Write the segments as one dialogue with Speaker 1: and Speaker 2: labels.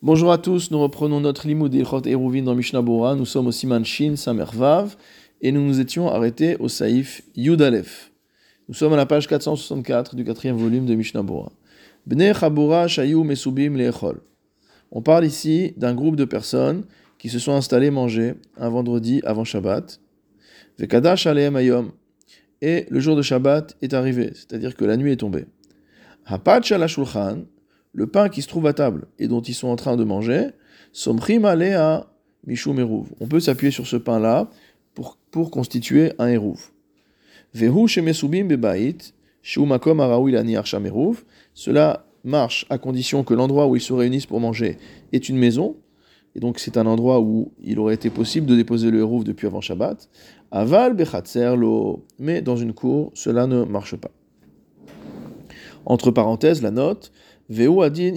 Speaker 1: Bonjour à tous, nous reprenons notre limoud d'Ilchot Eruvin dans Mishnah Bora. Nous sommes au Siman Shin Samervav et nous nous étions arrêtés au Saïf Yudalef. Nous sommes à la page 464 du quatrième volume de Mishnah Bora. Bnei Chabura Shayu Mesubim Leechol. On parle ici d'un groupe de personnes qui se sont installés manger un vendredi avant Shabbat. Vekadash Aleem Ayom. Et le jour de Shabbat est arrivé, c'est-à-dire que la nuit est tombée. Hapat Shulchan le pain qui se trouve à table et dont ils sont en train de manger, alea mishum eruv. On peut s'appuyer sur ce pain-là pour, pour constituer un eruv. Vehu shemesubim shumakom araoui. Cela marche à condition que l'endroit où ils se réunissent pour manger est une maison, et donc c'est un endroit où il aurait été possible de déposer le eruv depuis avant Shabbat. Aval lo, mais dans une cour, cela ne marche pas. Entre parenthèses, la note, adin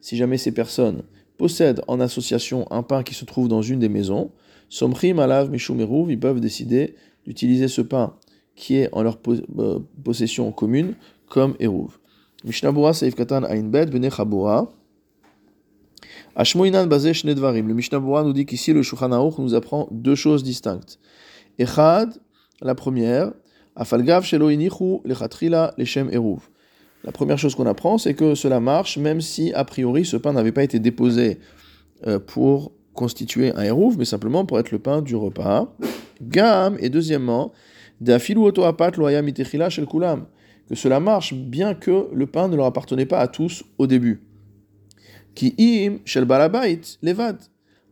Speaker 1: Si jamais ces personnes possèdent en association un pain qui se trouve dans une des maisons, somchim alav mishum ils peuvent décider d'utiliser ce pain qui est en leur euh, possession commune comme eruv. Mishnabura seif katan bet bene chabura. Ashmoinan bazeh Le Mishnabura nous dit qu'ici le Shulchan nous apprend deux choses distinctes. Echad, la première, Afalgav shelo lechatrila leshem eruv. La première chose qu'on apprend, c'est que cela marche même si, a priori, ce pain n'avait pas été déposé euh, pour constituer un eruv, mais simplement pour être le pain du repas. Gam, et deuxièmement, dafilu otoapat loya mitechila shel kulam. Que cela marche bien que le pain ne leur appartenait pas à tous au début. Ki im shel balabait levad.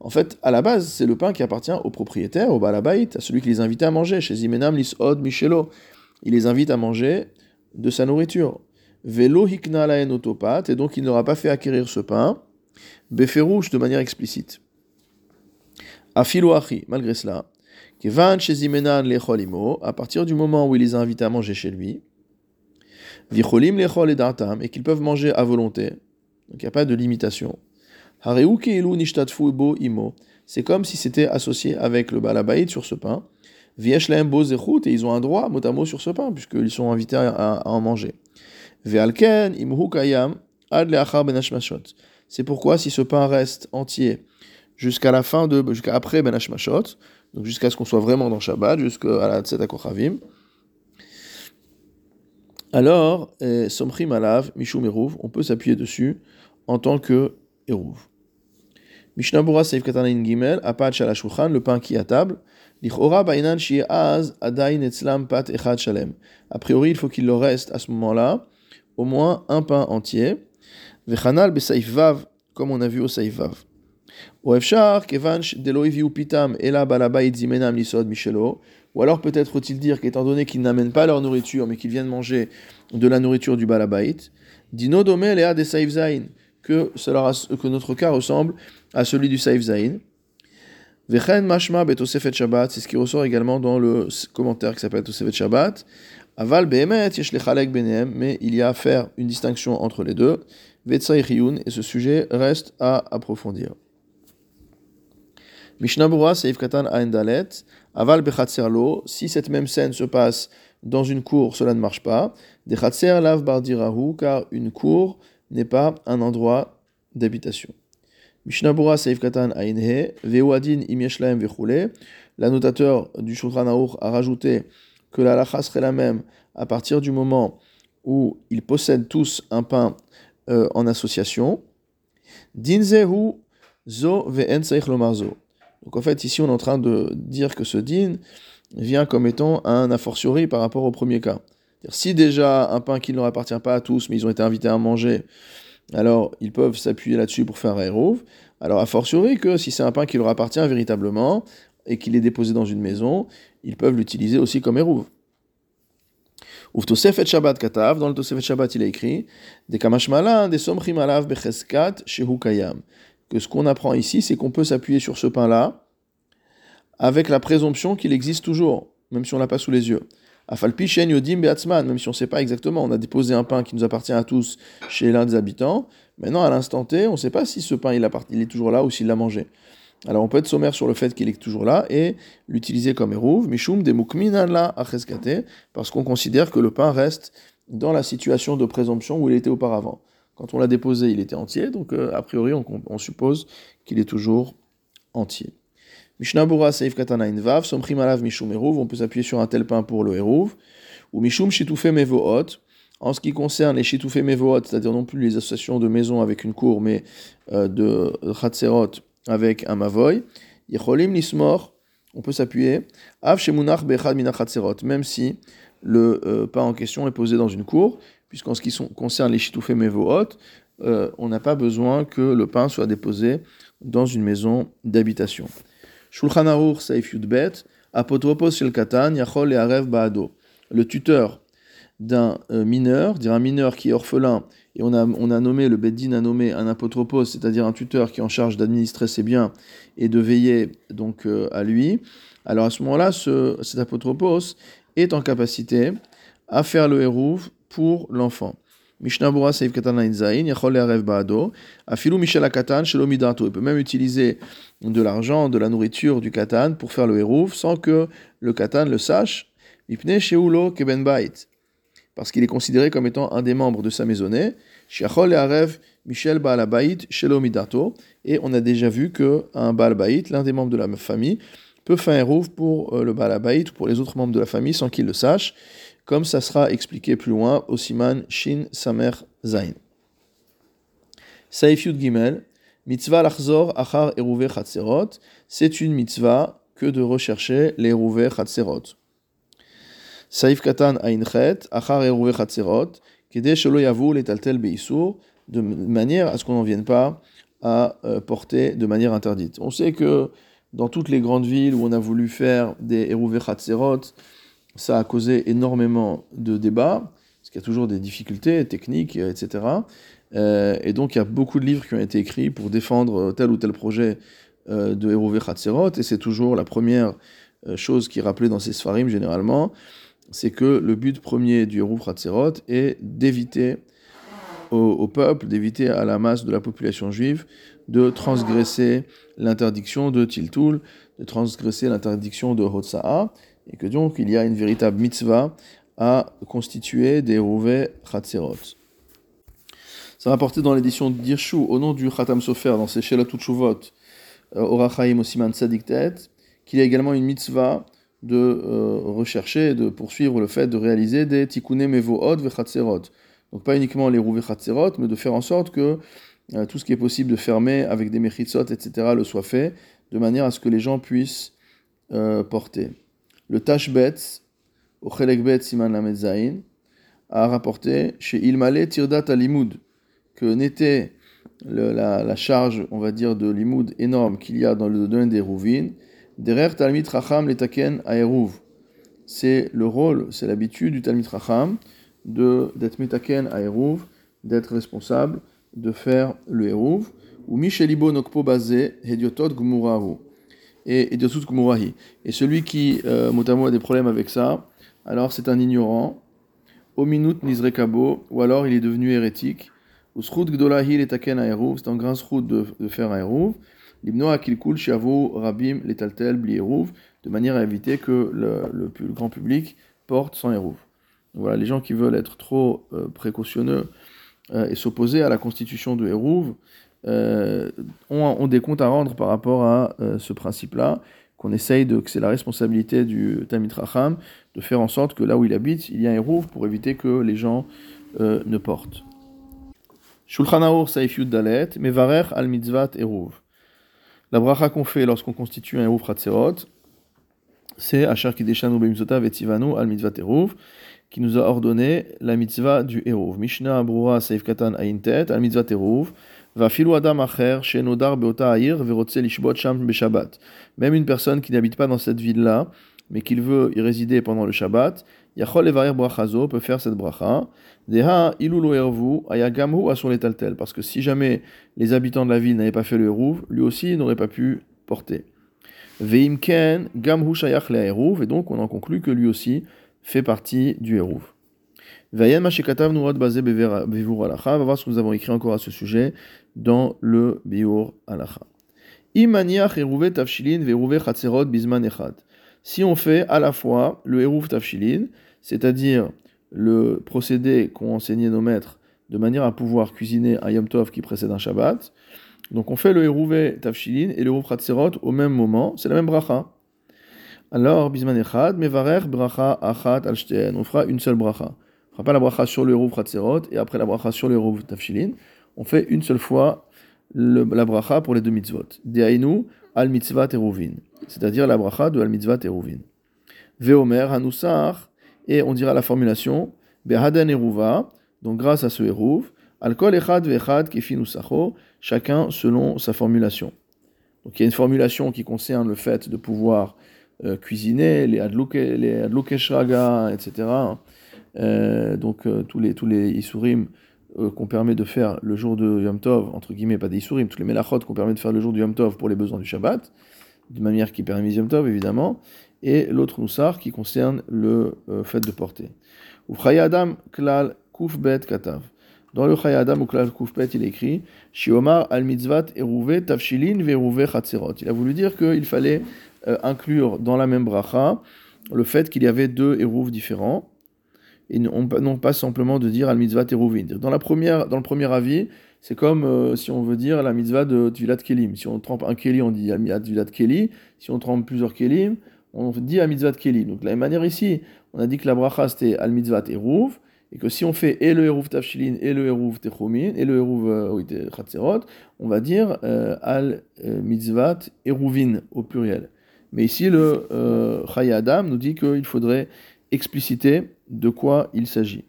Speaker 1: En fait, à la base, c'est le pain qui appartient au propriétaire, au balabait, à celui qui les invite à manger. Chez Zimenam Lisod Michelo, il les invite à manger de sa nourriture. Velo hikna la et donc il n'aura pas fait acquérir ce pain, beferouche de manière explicite. Afilo malgré cela, kevan chez Zimenan lecholimo, à partir du moment où il les a invités à manger chez lui, vicholim lechol et et qu'ils peuvent manger à volonté, donc il n'y a pas de limitation. C'est comme si c'était associé avec le balabait sur ce pain. Et ils ont un droit, mot à mot, sur ce pain, puisqu'ils sont invités à, en manger. Ben C'est pourquoi, si ce pain reste entier jusqu'à la fin de, jusqu'à après Ben donc jusqu'à ce qu'on soit vraiment dans Shabbat, jusqu'à la Akochavim, alors, eh, Somchim Alav, Mishum on peut s'appuyer dessus en tant que Eruv. Mishnabura Seif Katanin Gimel, Apat Shalashulchan, le pain qui est à table. Lichora Bainan Az, Adain Etzlam Pat Echad Shalem. A priori, il faut qu'il leur reste à ce moment-là au moins un pain entier. Vechanal Besaif Vav, comme on a vu au Saif Vav. Oefshar, Kevanch, Deloiviu Pitam, Ela Balabait Zimenam Lisod Michelo. Ou alors peut-être faut-il dire qu'étant donné qu'ils n'amènent pas leur nourriture, mais qu'ils viennent manger de la nourriture du Balabait, Dino Dome Lea de que, cela, que notre cas ressemble à celui du Saif Zain. Vechen mashma betosefet Shabbat, c'est ce qui ressort également dans le commentaire qui s'appelle Tosefet Shabbat. Aval behemet yesh lechalek benem, mais il y a à faire une distinction entre les deux. Vetsai et ce sujet reste à approfondir. Mishnah Bura, Seif Katan Aendalet, Aval Bechatserlo, si cette même scène se passe dans une cour, cela ne marche pas. Dechatser lav bardirahu, car une cour n'est pas un endroit d'habitation. Mishnabura Seif Katan Ainhe, Vewadin Imieshlaem Vechule. L'annotateur du Shulchan a rajouté que la lacha serait la même à partir du moment où ils possèdent tous un pain euh, en association. Dinzehu zo ve'en zo. Donc en fait, ici on est en train de dire que ce din vient comme étant un a fortiori par rapport au premier cas. Si déjà un pain qui ne leur appartient pas à tous, mais ils ont été invités à manger, alors ils peuvent s'appuyer là-dessus pour faire un aérove. Alors a fortiori que si c'est un pain qui leur appartient véritablement et qu'il est déposé dans une maison, ils peuvent l'utiliser aussi comme eruv. Tosefet Shabbat Katav, dans le Tosefet Shabbat il a écrit des kamashmalan, des somchim alav becheskat shehu kayam. Que ce qu'on apprend ici, c'est qu'on peut s'appuyer sur ce pain-là avec la présomption qu'il existe toujours, même si on l'a pas sous les yeux. Afalpichen yodim beatzman, même si on ne sait pas exactement, on a déposé un pain qui nous appartient à tous chez l'un des habitants. Maintenant, à l'instant T, on ne sait pas si ce pain il, est toujours là ou s'il l'a mangé. Alors on peut être sommaire sur le fait qu'il est toujours là et l'utiliser comme eruv, mishum de la acheskate, parce qu'on considère que le pain reste dans la situation de présomption où il était auparavant. Quand on l'a déposé, il était entier, donc a priori, on, suppose qu'il est toujours entier. Mishnah Bura Seif Katana Invav, Somchim Alav Mishum Eruv, on peut s'appuyer sur un tel pain pour le Eruv, ou Mishum Shitufe Mevohot, en ce qui concerne les Shitufe Mevohot, c'est-à-dire non plus les associations de maisons avec une cour, mais de Chatzerot avec un Mavoy, Yecholim Nismor, on peut s'appuyer, Av Shemunach Bechad Minachatzerot, même si le euh, pain en question est posé dans une cour, puisqu'en ce qui concerne les Shitoufé Mevohot, euh, on n'a pas besoin que le pain soit déposé dans une maison d'habitation. Le tuteur d'un euh, mineur, dire un mineur qui est orphelin, et on a, nommé, le Beddin a nommé un apotropos, c'est-à-dire un tuteur qui est en charge d'administrer ses biens et de veiller donc euh, à lui. Alors à ce moment-là, ce, cet apotropos est en capacité à faire le hérouv pour l'enfant. Mishnah Bura Seif Katan Zain, Yachol Arev Baado, Afilou Michel Katan, Shelomidato. Il peut même utiliser de l'argent, de la nourriture du Katan pour faire le hérouv sans que le Katan le sache. Mipne Sheulo Keben Bait parce qu'il est considéré comme étant un des membres de sa maisonnée. Shiachol Michel Baalabait, Shelo Midato. Et on a déjà vu qu'un Baalabait, l'un des membres de la famille, peut faire un rouf pour euh, le Baalabait ou pour les autres membres de la famille sans qu'il le sache, comme ça sera expliqué plus loin au Siman Shin Samer Zain. Saif Yud Gimel, Mitzvah Lachzor Achar Eruve Chatzerot, c'est une mitzvah que de rechercher les Chatzerot. Saif katan ainchet, achar eruve chatzerot, kede shelo yavu letaltel beisur, de manière à ce qu'on n'en vienne pas à euh, porter de manière interdite. On sait que dans toutes les grandes villes où on a voulu faire des eruve chatzerot, ça a causé énormément de débats, parce qu'il y a toujours des difficultés techniques, etc. Euh, et donc il y a beaucoup de livres qui ont été écrits pour défendre tel ou tel projet euh, de Eruve Chatzerot, et c'est toujours la première chose qui est rappelée dans ces Sfarim généralement, c'est que le but premier du Eruv Hatzerot est d'éviter au, peuple, d'éviter à la masse de la population juive de transgresser l'interdiction de Tiltul, de transgresser l'interdiction de Hotsa'a, et que donc il y a une véritable mitzvah à constituer des Eruv Hatzerot. Ça va porter dans l'édition d'Irshu, au nom du Khatam Sofer, dans ses Shelat Shuvot, euh, Orachaim Osiman Tzadiktet, qu'il y a également une mitzvah de euh, rechercher, de poursuivre le fait de réaliser des tikkuné mevohot vechatzerot. Donc pas uniquement les roues vechatzerot, mais de faire en sorte que euh, tout ce qui est possible de fermer avec des mechitzot, etc., le soit fait, de manière à ce que les gens puissent porter. Le Tashbetz, au Chelekbet Siman Lamed a rapporté chez Ilmale Tirdat Alimud que n'était la, charge, on va dire, de limoud énorme qu'il y a dans le domaine des rouvines, Derer Talmid Racham letaken aeruv. C'est le rôle, c'est l'habitude du Talmid Racham d'être metaken aeruv, d'être responsable de faire le eruv. Ou Michelibo Nokpo Bazé Hediotot Gmurahu. Et Hediotot Gmurahi. Et celui qui, euh, a des problèmes avec ça, alors c'est un ignorant. Ominut Nizrekabo, ou alors il est devenu hérétique. Ou Srut Gdolahi letaken aeruv, c'est un grand srut de, de faire aeruv rabim de manière à éviter que le, grand public porte sans hérouv. Voilà, les gens qui veulent être trop euh, précautionneux euh, et s'opposer à la constitution de hérouv euh, ont, des comptes à rendre par rapport à ce principe-là, qu'on essaye de, que c'est la responsabilité du Tamit Racham de faire en sorte que là où il habite, il y a un hérouv pour éviter que les gens ne portent. Shulchan Saif Dalet, Mevarer al Mitzvat Hérouv. La bracha qu'on fait lorsqu'on constitue un Eruv Ratserot, c'est Asher Kideshanu Bemizota Vetivanu al mitzvah Eruv, qui nous a ordonné la mitzvah du Eruv. Mishnah Brura Seif Katan Aintet al mitzvah Eruv, Même une personne qui n'habite pas dans cette ville-là, mais qu'il veut y résider pendant le Shabbat, Yachol Evarer Brachazo peut faire cette bracha. Deha Ilulu Ervu Ayagamhu Asur Letaltel. Parce que si jamais les habitants de la ville n'avaient pas fait le Eruv, lui aussi n'aurait pas pu porter. Veimken Gamhu Shayach Le. Et donc on en conclut que lui aussi fait partie du Eruv. Vayan va voir ce que nous avons écrit encore à ce sujet dans le Biur Alacha. Imaniach Eruve Tafshilin Veruve Chatzerot Bisman Echad. Si on fait à la fois le Eruv Tafshilin, c'est-à-dire le procédé qu'ont enseigné nos maîtres de manière à pouvoir cuisiner un Yom Tov qui précède un Shabbat. Donc on fait le Hérouvé Tafshilin et le Hérouv Khatserot au même moment, c'est la même bracha. Alors, Bisman Echad, Mevarer Bracha Achat al on fera une seule bracha. On fera pas la bracha sur le Hérouv Khatserot et après la bracha sur le Hérouv Tafshilin. On fait une seule fois la bracha pour les deux mitzvot. Deainu al mitzvah teruvin, c'est-à-dire la bracha de al mitzvah teruvin. Veomer hanusar, et on dira la formulation, behadan eruva, donc grâce à ce eruv, al kol echad vechad kefinusacho, chacun selon sa formulation. Donc il y a une formulation qui concerne le fait de pouvoir euh, cuisiner, les adlukeshraga, etc. Euh, donc euh, tous les, tous les isurim euh, qu'on permet de faire le jour de Yom Tov, entre guillemets, pas des Isurim, tous les Melachot qu'on permet de faire le jour du Yom Tov pour les besoins du Shabbat, d'une manière qui permet Yom Tov évidemment, et l'autre Noussar qui concerne le fait de porter. Adam. Dans le Adam ou Klal Kufbet, il écrit Shiomar al mitzvat eruve tafshilin veruve chatzerot. Il a voulu dire qu'il fallait inclure dans la même bracha le fait qu'il y avait deux érouves différents et non pas simplement de dire al mitzvah teruvin. Dans, dans le premier avis, c'est comme euh, si on veut dire la mitzvah de Tvilat Kelim. Si on trempe un Keli, on dit al Tvilat Keli. Si on trempe plusieurs Kelim, on dit al mitzvah Kelim. Donc de la même manière ici, on a dit que la bracha c'était al mitzvah eruv, et que si on fait et le eruv tafshilin et le eruv techomin et le eruv euh, chatzerot, on va dire euh, al mitzvah eruvin au pluriel. Mais ici, le euh, Adam nous dit qu'il faudrait expliciter de quoi il s'agit.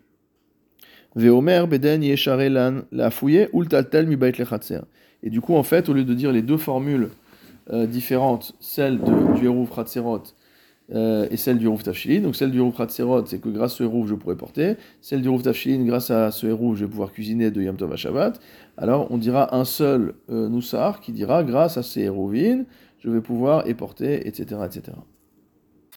Speaker 1: Veomer beden yesharelan la fouille ultaltel mi Et du coup, en fait, au lieu de dire les deux formules euh, différentes, celle du Hérouf Khatserot euh, et celle du Hérouf Tafshilin, donc celle du Hérouf Khatserot, c'est que grâce à ce je pourrais porter, celle du Hérouf Tafshilin, grâce à ce Hérouf, je vais pouvoir cuisiner de Yom Tov Shabbat, alors on dira un seul euh, Noussar qui dira grâce à ces Hérouvines, je vais pouvoir éporter, etc., etc.